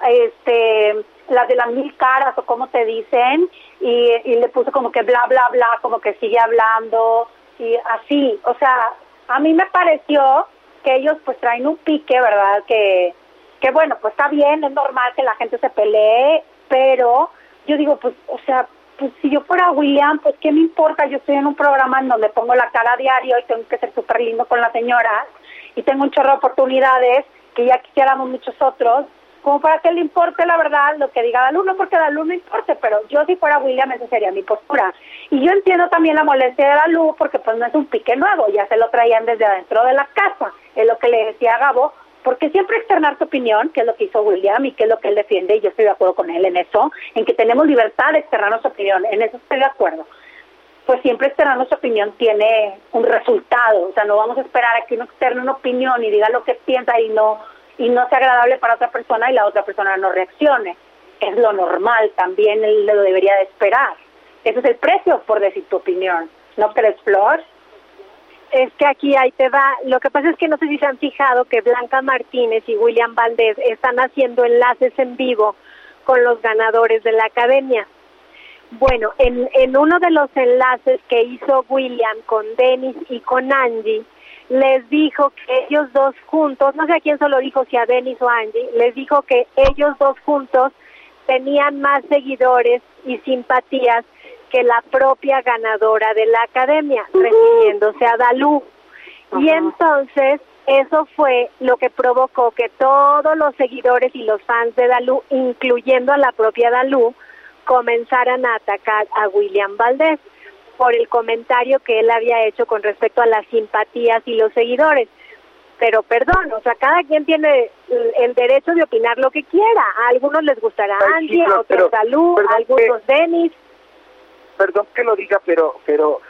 D: este las de las mil caras o como te dicen y le puso como que bla bla bla como que sigue hablando y así o sea a mí me pareció que ellos pues traen un pique verdad que que bueno pues está bien es normal que la gente se pelee pero yo digo pues o sea pues si yo fuera William pues qué me importa yo estoy en un programa en donde pongo la cara a diario y tengo que ser súper lindo con la señora y tengo un chorro de oportunidades que ya quisiéramos muchos otros como para que le importe la verdad lo que diga el alumno, porque el alumno importe, pero yo si fuera William esa sería mi postura. Y yo entiendo también la molestia de la luz porque pues no es un pique nuevo, ya se lo traían desde adentro de la casa, es lo que le decía a Gabo, porque siempre externar tu opinión, que es lo que hizo William y que es lo que él defiende, y yo estoy de acuerdo con él en eso, en que tenemos libertad de externar nuestra opinión, en eso estoy de acuerdo. Pues siempre externar nuestra opinión tiene un resultado, o sea, no vamos a esperar a que uno externe una opinión y diga lo que piensa y no y no sea agradable para otra persona y la otra persona no reaccione. Es lo normal, también él lo debería de esperar. Ese es el precio por decir tu opinión. ¿No crees, Flor?
E: Es que aquí ahí te va. Lo que pasa es que no sé si se han fijado que Blanca Martínez y William Valdés están haciendo enlaces en vivo con los ganadores de la academia. Bueno, en, en uno de los enlaces que hizo William con Denis y con Angie, les dijo que ellos dos juntos, no sé a quién solo dijo, si a Denis o a Angie, les dijo que ellos dos juntos tenían más seguidores y simpatías que la propia ganadora de la academia, refiriéndose a Dalú. Y entonces eso fue lo que provocó que todos los seguidores y los fans de Dalú, incluyendo a la propia Dalú, comenzaran a atacar a William Valdés por el comentario que él había hecho con respecto a las simpatías y los seguidores. Pero perdón, o sea, cada quien tiene el derecho de opinar lo que quiera. A algunos les gustará Angie, a otros Salud, a algunos Denis.
B: Perdón que lo diga, pero, pero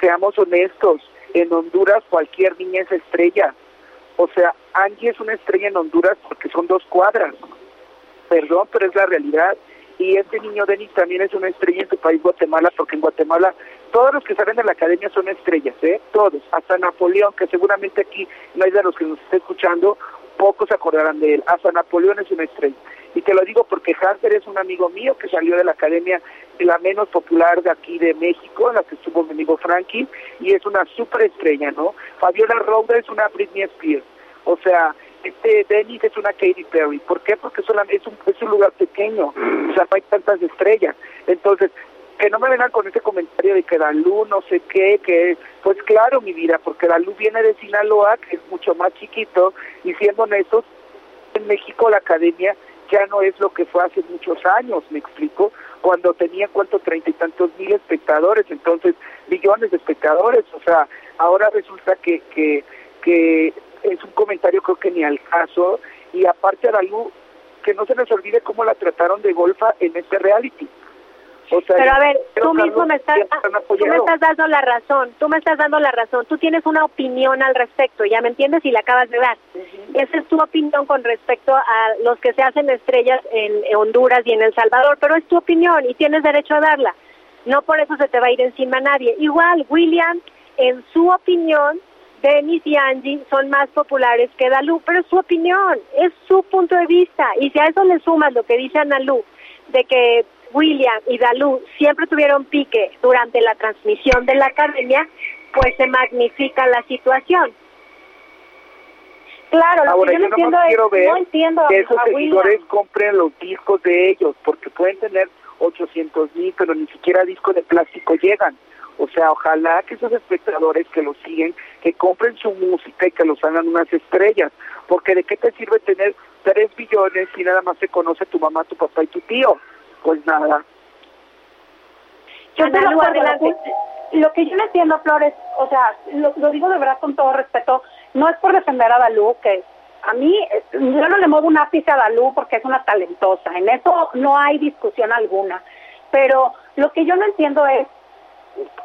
B: seamos honestos. En Honduras cualquier niña es estrella. O sea, Angie es una estrella en Honduras porque son dos cuadras. Perdón, pero es la realidad y este niño Denis también es una estrella en su país Guatemala porque en Guatemala todos los que salen de la academia son estrellas, ¿eh? Todos, hasta Napoleón, que seguramente aquí no hay de los que nos esté escuchando, pocos acordarán de él, hasta Napoleón es una estrella. Y te lo digo porque Hunter es un amigo mío que salió de la academia la menos popular de aquí de México, en la que estuvo mi amigo Frankie, y es una super estrella, ¿no? Fabiola Roda es una Britney Spears. O sea, este Dennis es una Katy Perry. ¿Por qué? Porque solamente es un, es un lugar pequeño, o sea, no hay tantas estrellas. Entonces, que no me vengan con ese comentario de que Dalú no sé qué, que pues claro, mi vida, porque Dalú viene de Sinaloa, que es mucho más chiquito, y siendo honestos, en México la academia ya no es lo que fue hace muchos años, me explico, cuando tenía cuánto treinta y tantos mil espectadores, entonces millones de espectadores, o sea, ahora resulta que, que, que es un comentario creo que ni al caso y aparte a la luz que no se les olvide cómo la trataron de golfa en este reality.
E: O sea, pero a ver, tú mismo me estás, tú me estás dando la razón, tú me estás dando la razón, tú tienes una opinión al respecto, ya me entiendes y la acabas de dar. Esa es tu opinión con respecto a los que se hacen estrellas en Honduras y en El Salvador, pero es tu opinión y tienes derecho a darla. No por eso se te va a ir encima nadie. Igual, William, en su opinión, Denis y Angie son más populares que Dalú, pero es su opinión, es su punto de vista. Y si a eso le sumas lo que dice Analú, de que William y Dalú siempre tuvieron pique durante la transmisión de la academia, pues se magnifica la situación.
B: Claro, lo que yo, no entiendo es, no entiendo que esos seguidores compren los discos de ellos, porque pueden tener 800 mil, pero ni siquiera discos de plástico llegan. O sea, ojalá que esos espectadores que lo siguen, que compren su música y que los hagan unas estrellas. Porque de qué te sirve tener tres billones si nada más te conoce tu mamá, tu papá y tu tío. Pues nada.
D: Yo lo, lo que yo no entiendo, Flores, o sea, lo, lo, digo de verdad con todo respeto, no es por defender a Dalú, que a mí, yo no le muevo un ápice a Dalú porque es una talentosa, en eso no hay discusión alguna, pero lo que yo no entiendo es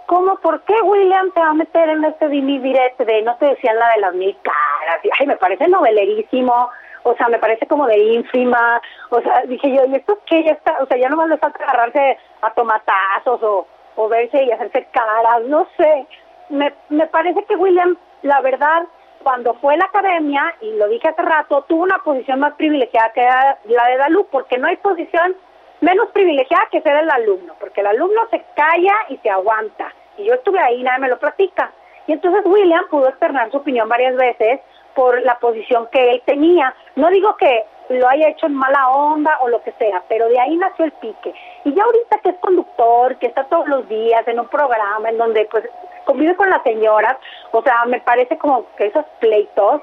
D: ¿cómo, por qué William te va a meter en este dimi direct de no te decían la de las mil caras? Ay, me parece novelerísimo, o sea, me parece como de ínfima, o sea, dije yo, ¿y esto qué? Ya está, o sea, ya nomás le falta agarrarse a tomatazos o, o verse y hacerse caras, no sé. Me, me parece que William, la verdad, cuando fue a la academia, y lo dije hace rato, tuvo una posición más privilegiada que la de Dalú, porque no hay posición menos privilegiada que ser el alumno, porque el alumno se calla y se aguanta. Y yo estuve ahí, nadie me lo platica. Y entonces William pudo externar su opinión varias veces por la posición que él tenía. No digo que lo haya hecho en mala onda o lo que sea, pero de ahí nació el pique. Y ya ahorita que es conductor, que está todos los días en un programa en donde pues convive con las señoras, o sea, me parece como que esos pleitos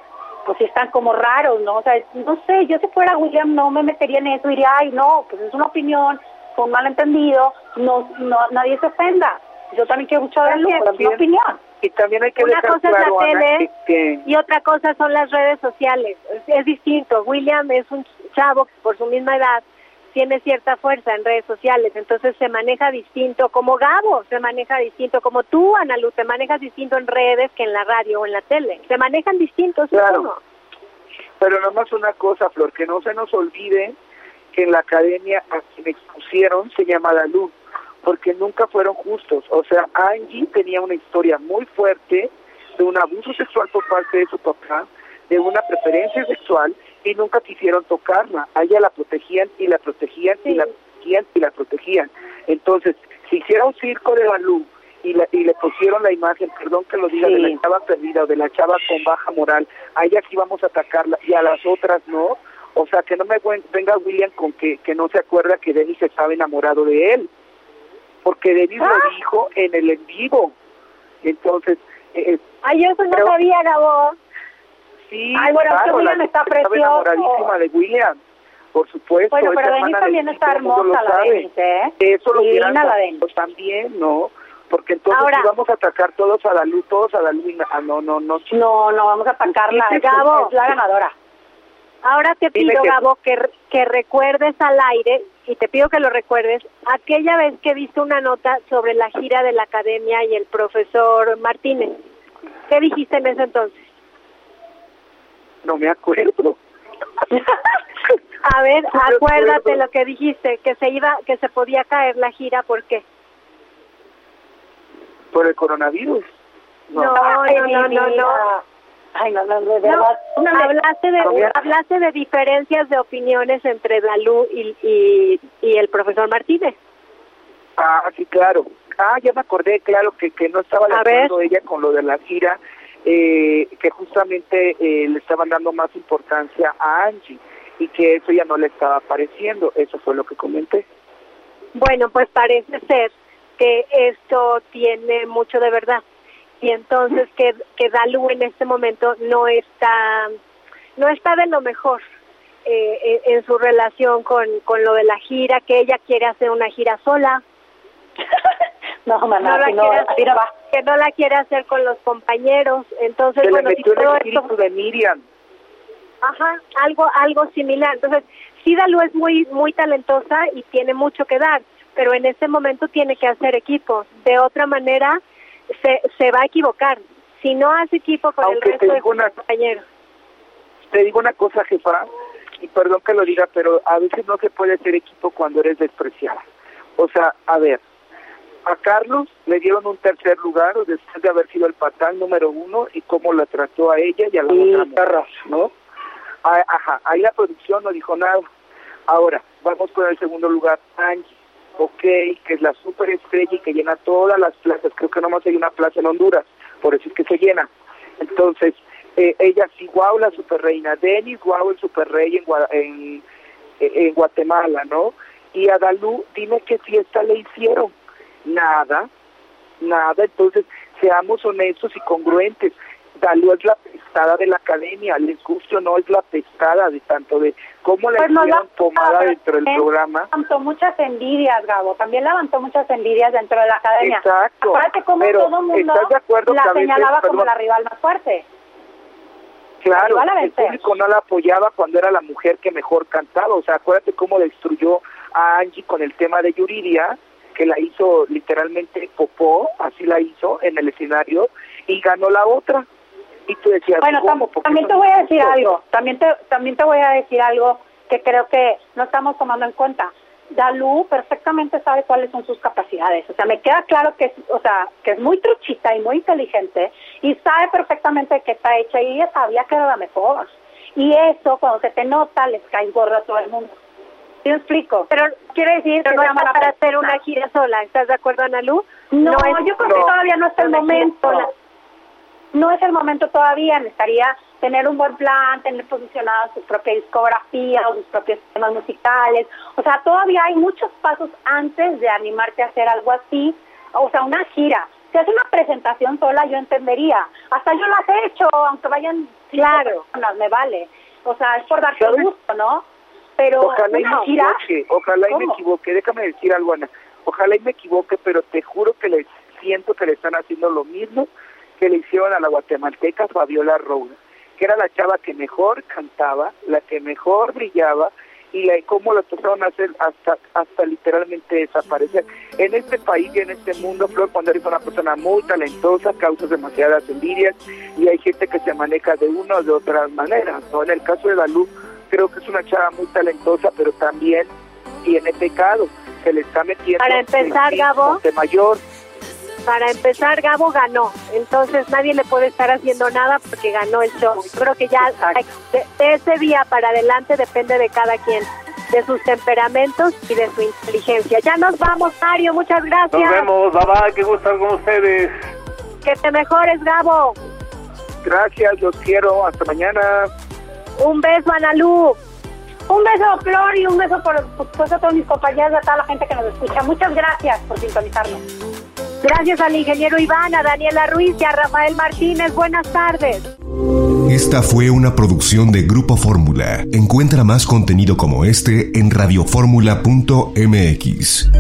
D: pues sí están como raros, ¿no? O sea, no sé, yo si fuera William no me metería en eso, diría, ay, no, pues es una opinión, fue un malentendido, no, no, nadie se ofenda. Yo también quiero a Luz, es mi opinión.
B: Y también hay que
E: Una
B: dejar
E: cosa
B: claro,
E: es la tele
B: que-
E: y otra cosa son las redes sociales. Es, es distinto. William es un chavo que por su misma edad tiene cierta fuerza en redes sociales, entonces se maneja distinto, como Gabo se maneja distinto, como tú, Ana Lu, te manejas distinto en redes que en la radio o en la tele. Se manejan distintos,
B: Claro. Pero nada más una cosa, Flor, que no se nos olvide que en la academia a quien expusieron se llama Dalú, porque nunca fueron justos. O sea, Angie tenía una historia muy fuerte de un abuso sexual por parte de su papá, de una preferencia sexual, y nunca quisieron tocarla. A ella la protegían y la protegían y la protegían y la protegían. Entonces, si hiciera un circo de Dalú y, la- y le pusieron la imagen, perdón que lo diga, de la chava perdida o de la chava con baja moral, a ella sí vamos a atacarla y a las otras no. O sea, que no me ven- venga William con que, que no se acuerda que Denis estaba enamorado de él. Porque Denis
E: Ah.
B: lo dijo en el en vivo. Entonces, eh,
E: Ay, yo eso no sabía, Gabo.
B: Sí,
D: Ay, bueno,
B: claro,
D: William está precioso.
B: enamoradísima de William. Por supuesto.
D: Bueno, pero
B: hermana
D: Denis
B: de
D: también
B: Denis,
D: está hermosa, la
B: sabe.
D: Denis, ¿eh?
B: Eso lo hubieran
D: la
B: también, ¿no? Porque entonces
E: Ahora-
B: si vamos a atacar todos a Dalú, todos a Dalú, ah, no, no, no.
D: No, no, vamos a atacarla.
E: Gabo.
D: es la ganadora.
E: Ahora te pido,
B: que-
E: Gabo, que, que recuerdes al aire, y te pido que lo recuerdes, aquella vez que viste una nota sobre la gira de la academia y el profesor Martínez. ¿Qué dijiste en ese entonces?
B: No me acuerdo.
E: A ver,
B: No
E: acuérdate lo que dijiste, que se iba, que se podía caer la gira, ¿por qué?
B: Por el coronavirus.
E: No, no, no, no, no.
D: Ay, no, no, de verdad.
E: Hablaste de hablaste de diferencias de opiniones entre Dalú y, y, y el profesor Martínez.
B: Ah, sí, claro. Ah, ya me acordé, claro, que, que no estaba acuerdo ella con lo de la gira, eh, que justamente eh, le estaban dando más importancia a Angie y que eso ya no le estaba pareciendo. Eso fue lo que comenté.
E: Bueno, pues parece ser que esto tiene mucho de verdad. Y entonces que, que Dalú en este momento no está, no está de lo mejor eh, en, en su relación con, con lo de la gira, que ella quiere hacer una gira sola,
D: No,
E: no
D: mamá,
E: la
D: no,
E: quiere
D: así no va.
E: que no la quiere hacer con los compañeros. Entonces,
B: Se le
E: bueno, si
B: metió el
E: todo
B: espíritu
E: esto
B: de Miriam.
E: Ajá, algo, algo similar. Entonces, sí, Dalú es muy, muy talentosa y tiene mucho que dar, pero en este momento tiene que hacer equipo. De otra manera, se, se va a equivocar. Si no hace equipo con
B: Aunque
E: el resto
B: te
E: de
B: digo
E: sus
B: una-
E: compañeros.
B: Te digo una cosa, jefa, y perdón que lo diga, pero a veces no se puede hacer equipo cuando eres despreciada. O sea, a ver, a Carlos le dieron un tercer lugar después de haber sido el patán número uno y cómo la trató a ella y a la
D: Sí,
B: otra ¿no? Ah, Ajá, ahí la producción no dijo nada. Ahora, vamos con el segundo lugar, Angie, ok, que es la superestrella y que llena todas las plazas, creo que nomás hay una plaza en Honduras, por eso es que se llena. Entonces, eh, ella sí, guau, la superreina, Denis, guau, el superrey en, Gua- en, en Guatemala, ¿no? Y a Dalú, dime qué fiesta le hicieron. Nada, nada, entonces seamos honestos y congruentes. Dalú es la pestada de la academia, les guste o no, es la pestada de tanto de cómo le
D: Pues no
B: hicieron
D: la-
B: tomada dentro del programa.
D: Levantó muchas envidias, Gabo. También levantó muchas envidias dentro de la academia.
B: Exacto,
D: Acuérdate cómo
B: pero
D: todo mundo
B: ¿estás de acuerdo
D: la
B: que a veces,
D: señalaba como
B: perdón,
D: la rival más fuerte.
B: Claro, el público no la apoyaba cuando era la mujer que mejor cantaba. O sea, acuérdate cómo destruyó a Angie con el tema de Yuridia, que la hizo literalmente popó, así la hizo en el escenario, y ganó la otra. Y tú decías,
D: Bueno,
B: ¿cómo?
D: tam-
B: ¿Por qué
D: también
B: no
D: te voy a decir algo. También te, también te voy a decir algo que creo que no estamos tomando en cuenta. Dalú perfectamente sabe cuáles son sus capacidades. O sea, me queda claro que es, o sea, que es muy truchita y muy inteligente y sabe perfectamente que está hecha y ella sabía que era la mejor. Y eso, cuando se te nota, les cae gorro a todo el mundo. ¿Sí me explico?
E: Pero
D: quiere decir
E: pero
D: que
E: no
D: la
E: para hacer una gira sola. ¿Estás de acuerdo, Analú?
D: No,
E: es-
D: yo creo
B: no,
D: que todavía no es el momento. No es el momento todavía. Necesitaría tener un buen plan, tener posicionada su propia discografía o sus propios temas musicales. O sea, todavía hay muchos pasos antes de animarte a hacer algo así. O sea, una gira. Si es una presentación sola, yo entendería. Hasta yo las he hecho, aunque vayan
E: Claro.
D: personas, me vale. O sea, es por darte gusto, ¿no? Pero
B: Ojalá y me equivoque, ojalá y me equivoque. Déjame decir algo, Ana. Ojalá y me equivoque, pero te juro que les siento que le están haciendo lo mismo que le hicieron a la guatemalteca Fabiola Roura, que era la chava que mejor cantaba, la que mejor brillaba y la, cómo lo trataron a hacer hasta hasta literalmente desaparecer. En este país y en este mundo, Flor Pondar es una persona muy talentosa, causa demasiadas envidias y hay gente que se maneja de una o de otra manera. ¿no? En el caso de Dalú, creo que es una chava muy talentosa, pero también tiene pecado. Se le está metiendo.
E: Para empezar, Gabo.
B: De mayor.
E: Para empezar, Gabo ganó. Entonces nadie le puede estar haciendo nada porque ganó el show. Creo que ya de, de ese día para adelante depende de cada quien de sus temperamentos y de su inteligencia. Ya nos vamos, Mario, muchas gracias.
C: Nos vemos, bye bye, qué gusto estar con ustedes.
E: Que te mejores, Gabo.
B: Gracias, los quiero, hasta mañana.
E: Un beso, Analú.
F: Un beso, Flor, y un beso por, por supuesto a todos mis compañeros, a toda la gente que nos escucha. Muchas gracias por sintonizarnos.
E: Gracias al ingeniero Iván, a Daniela Ruiz y a Rafael Martínez. Buenas tardes.
A: Esta fue una producción de Grupo Fórmula. Encuentra más contenido como este en radioformula.mx.